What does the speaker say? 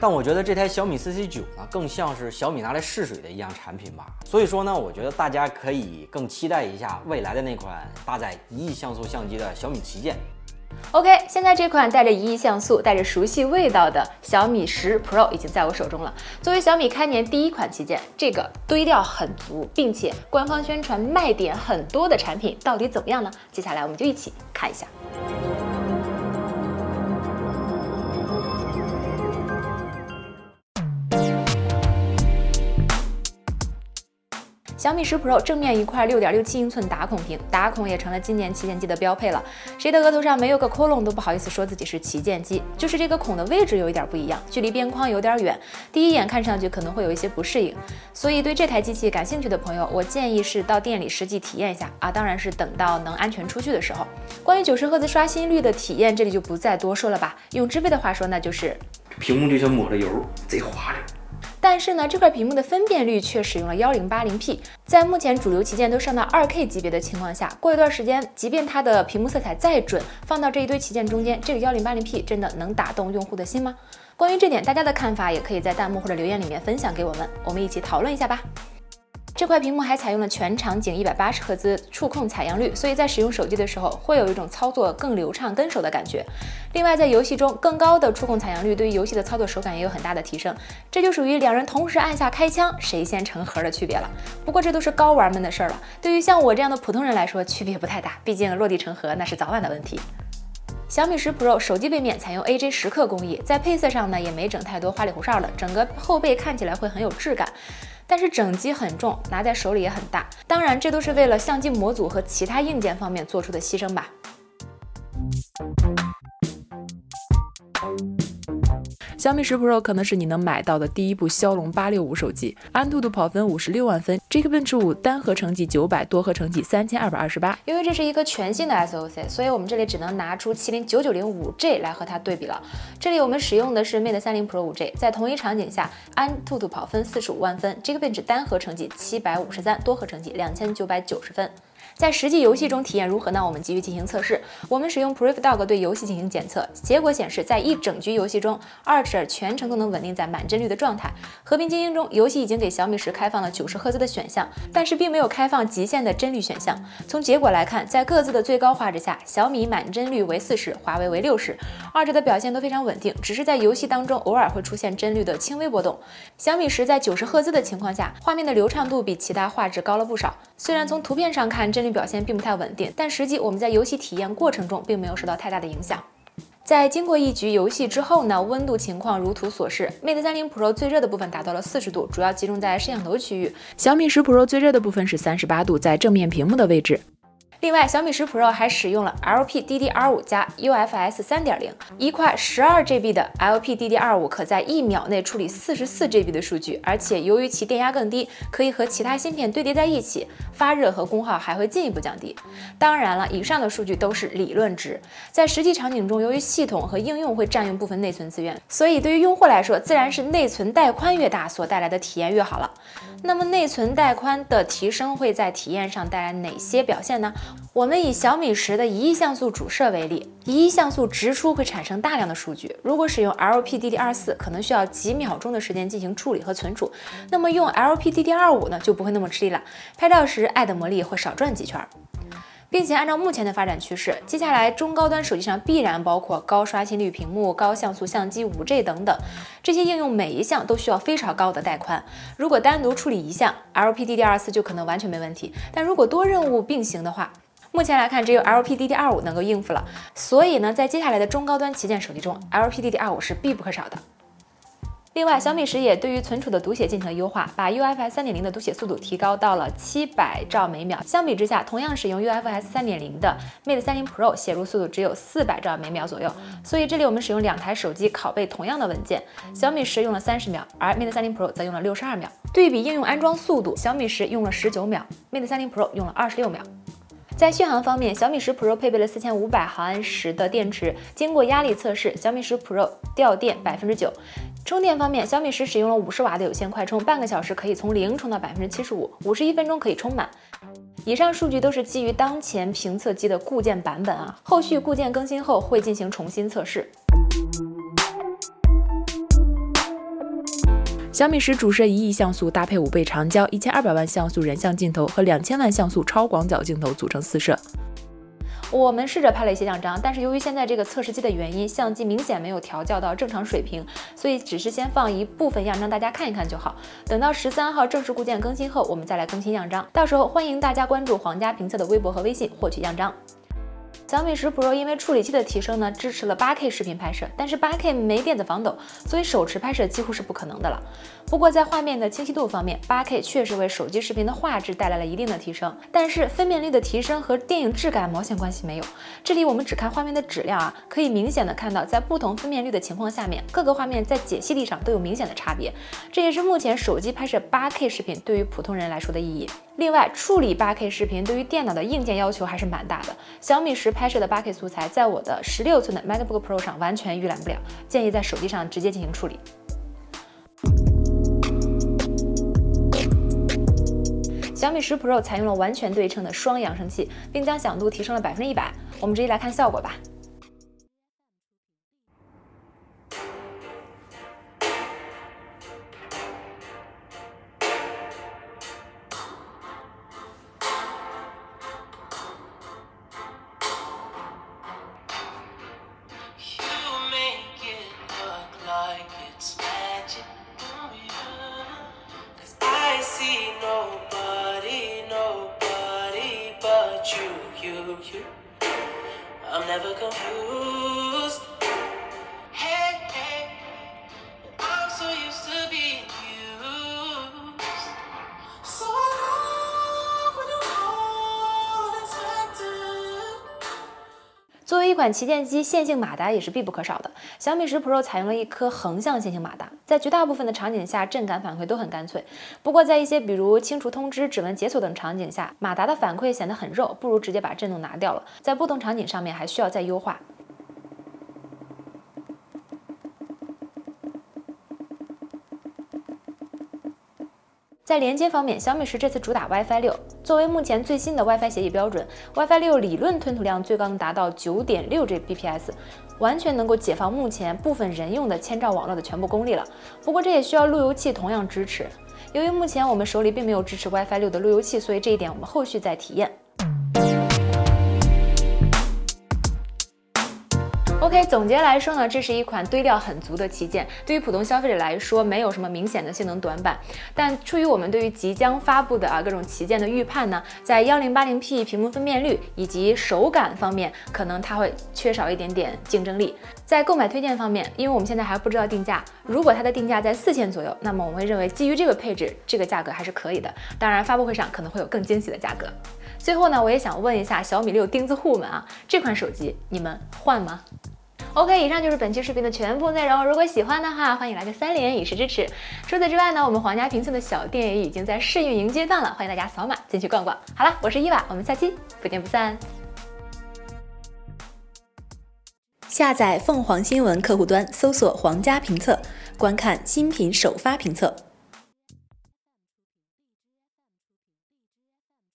但我觉得这台小米 CC 九呢，更像是小米拿来试水的一样产品吧。所以说呢，我觉得大家可以更期待一下未来的那款搭载一亿像素相机的小米旗舰。OK，现在这款带着一亿像素、带着熟悉味道的小米十 Pro 已经在我手中了。作为小米开年第一款旗舰，这个堆料很足，并且官方宣传卖点很多的产品，到底怎么样呢？接下来我们就一起看一下。小米十 Pro 正面一块六点六七英寸打孔屏，打孔也成了今年旗舰机的标配了。谁的额头上没有个窟窿都不好意思说自己是旗舰机，就是这个孔的位置有一点不一样，距离边框有点远，第一眼看上去可能会有一些不适应。所以对这台机器感兴趣的朋友，我建议是到店里实际体验一下啊，当然是等到能安全出去的时候。关于九十赫兹刷新率的体验，这里就不再多说了吧。用知飞的话说，那就是屏幕就像抹了油，贼滑溜。但是呢，这块屏幕的分辨率却使用了幺零八零 P，在目前主流旗舰都上到二 K 级别的情况下，过一段时间，即便它的屏幕色彩再准，放到这一堆旗舰中间，这个幺零八零 P 真的能打动用户的心吗？关于这点，大家的看法也可以在弹幕或者留言里面分享给我们，我们一起讨论一下吧。这块屏幕还采用了全场景一百八十赫兹触控采样率，所以在使用手机的时候会有一种操作更流畅、跟手的感觉。另外，在游戏中，更高的触控采样率对于游戏的操作手感也有很大的提升。这就属于两人同时按下开枪，谁先成盒的区别了。不过这都是高玩们的事儿了，对于像我这样的普通人来说，区别不太大。毕竟落地成盒那是早晚的问题。小米十 Pro 手机背面采用 AJ 时刻工艺，在配色上呢也没整太多花里胡哨的，整个后背看起来会很有质感。但是整机很重，拿在手里也很大。当然，这都是为了相机模组和其他硬件方面做出的牺牲吧。小米十 Pro 可能是你能买到的第一部骁龙八六五手机，安兔兔跑分五十六万分，Geekbench 五单核成绩九百，多核成绩三千二百二十八。因为这是一个全新的 SOC，所以我们这里只能拿出麒麟九九零五 G 来和它对比了。这里我们使用的是 Mate 三零 Pro 五 G，在同一场景下，安兔兔跑分四十五万分，Geekbench 单核成绩七百五十三，多核成绩两千九百九十分。在实际游戏中体验如何呢？我们继续进行测试。我们使用 PrivDog 对游戏进行检测，结果显示，在一整局游戏中，Archer 全程都能稳定在满帧率的状态。和平精英中，游戏已经给小米十开放了九十赫兹的选项，但是并没有开放极限的帧率选项。从结果来看，在各自的最高画质下，小米满帧率为四十，华为为六十，二者的表现都非常稳定，只是在游戏当中偶尔会出现帧率的轻微波动。小米十在九十赫兹的情况下，画面的流畅度比其他画质高了不少。虽然从图片上看，帧表现并不太稳定，但实际我们在游戏体验过程中并没有受到太大的影响。在经过一局游戏之后呢，温度情况如图所示，Mate 30 Pro 最热的部分达到了四十度，主要集中在摄像头区域；小米十 Pro 最热的部分是三十八度，在正面屏幕的位置。另外，小米十 Pro 还使用了 LPDDR5 加 UFS 3.0，一块十二 GB 的 LPDDR5 可在一秒内处理四十四 GB 的数据，而且由于其电压更低，可以和其他芯片堆叠在一起，发热和功耗还会进一步降低。当然了，以上的数据都是理论值，在实际场景中，由于系统和应用会占用部分内存资源，所以对于用户来说，自然是内存带宽越大，所带来的体验越好了。那么内存带宽的提升会在体验上带来哪些表现呢？我们以小米十的一亿像素主摄为例，一亿像素直出会产生大量的数据，如果使用 LPDDR4，可能需要几秒钟的时间进行处理和存储，那么用 LPDDR5 呢，就不会那么吃力了，拍照时爱的魔力会少转几圈。并且按照目前的发展趋势，接下来中高端手机上必然包括高刷新率屏幕、高像素相机、五 G 等等这些应用，每一项都需要非常高的带宽。如果单独处理一项，LPDDR4 就可能完全没问题。但如果多任务并行的话，目前来看只有 LPDDR5 能够应付了。所以呢，在接下来的中高端旗舰手机中，LPDDR5 是必不可少的。另外，小米十也对于存储的读写进行了优化，把 UFS 3.0的读写速度提高到了七百兆每秒。相比之下，同样使用 UFS 3.0的 Mate 30 Pro 写入速度只有四百兆每秒左右。所以这里我们使用两台手机拷贝同样的文件，小米十用了三十秒，而 Mate 30 Pro 则用了六十二秒。对比应用安装速度，小米十用了十九秒，Mate 30 Pro 用了二十六秒。在续航方面，小米十 Pro 配备了四千五百毫安时的电池，经过压力测试，小米十 Pro 掉电百分之九。充电方面，小米十使用了五十瓦的有线快充，半个小时可以从零充到百分之七十五，五十一分钟可以充满。以上数据都是基于当前评测机的固件版本啊，后续固件更新后会进行重新测试。小米十主摄一亿像素搭配五倍长焦、一千二百万像素人像镜头和两千万像素超广角镜头组成四摄。我们试着拍了一些样张，但是由于现在这个测试机的原因，相机明显没有调教到正常水平，所以只是先放一部分样张大家看一看就好。等到十三号正式固件更新后，我们再来更新样张。到时候欢迎大家关注皇家评测的微博和微信获取样张。小米十 Pro 因为处理器的提升呢，支持了 8K 视频拍摄，但是 8K 没电子防抖，所以手持拍摄几乎是不可能的了。不过在画面的清晰度方面，8K 确实为手机视频的画质带来了一定的提升，但是分辨率的提升和电影质感毛线关系没有。这里我们只看画面的质量啊，可以明显的看到，在不同分辨率的情况下面，各个画面在解析力上都有明显的差别。这也是目前手机拍摄 8K 视频对于普通人来说的意义。另外，处理 8K 视频对于电脑的硬件要求还是蛮大的。小米十拍摄的 8K 素材，在我的十六寸的 MacBook Pro 上完全预览不了，建议在手机上直接进行处理。小米十 Pro 采用了完全对称的双扬声器，并将响度提升了百分之一百。我们直接来看效果吧。款旗舰机，线性马达也是必不可少的。小米十 Pro 采用了一颗横向线性马达，在绝大部分的场景下，震感反馈都很干脆。不过，在一些比如清除通知、指纹解锁等场景下，马达的反馈显得很肉，不如直接把震动拿掉了。在不同场景上面，还需要再优化。在连接方面，小米十这次主打 WiFi 六。作为目前最新的 WiFi 协议标准，WiFi 六理论吞吐量最高能达到九点六 Gbps，完全能够解放目前部分人用的千兆网络的全部功力了。不过这也需要路由器同样支持。由于目前我们手里并没有支持 WiFi 六的路由器，所以这一点我们后续再体验。OK，总结来说呢，这是一款堆料很足的旗舰，对于普通消费者来说，没有什么明显的性能短板。但出于我们对于即将发布的啊各种旗舰的预判呢，在幺零八零 P 屏幕分辨率以及手感方面，可能它会缺少一点点竞争力。在购买推荐方面，因为我们现在还不知道定价，如果它的定价在四千左右，那么我们会认为基于这个配置，这个价格还是可以的。当然，发布会上可能会有更惊喜的价格。最后呢，我也想问一下小米六钉子户们啊，这款手机你们换吗？OK，以上就是本期视频的全部内容。如果喜欢的话，欢迎来个三连以示支持。除此之外呢，我们皇家评测的小店也已经在试运营阶段了，欢迎大家扫码进去逛逛。好了，我是伊娃，我们下期不见不散。下载凤凰新闻客户端，搜索“皇家评测”，观看新品首发评测。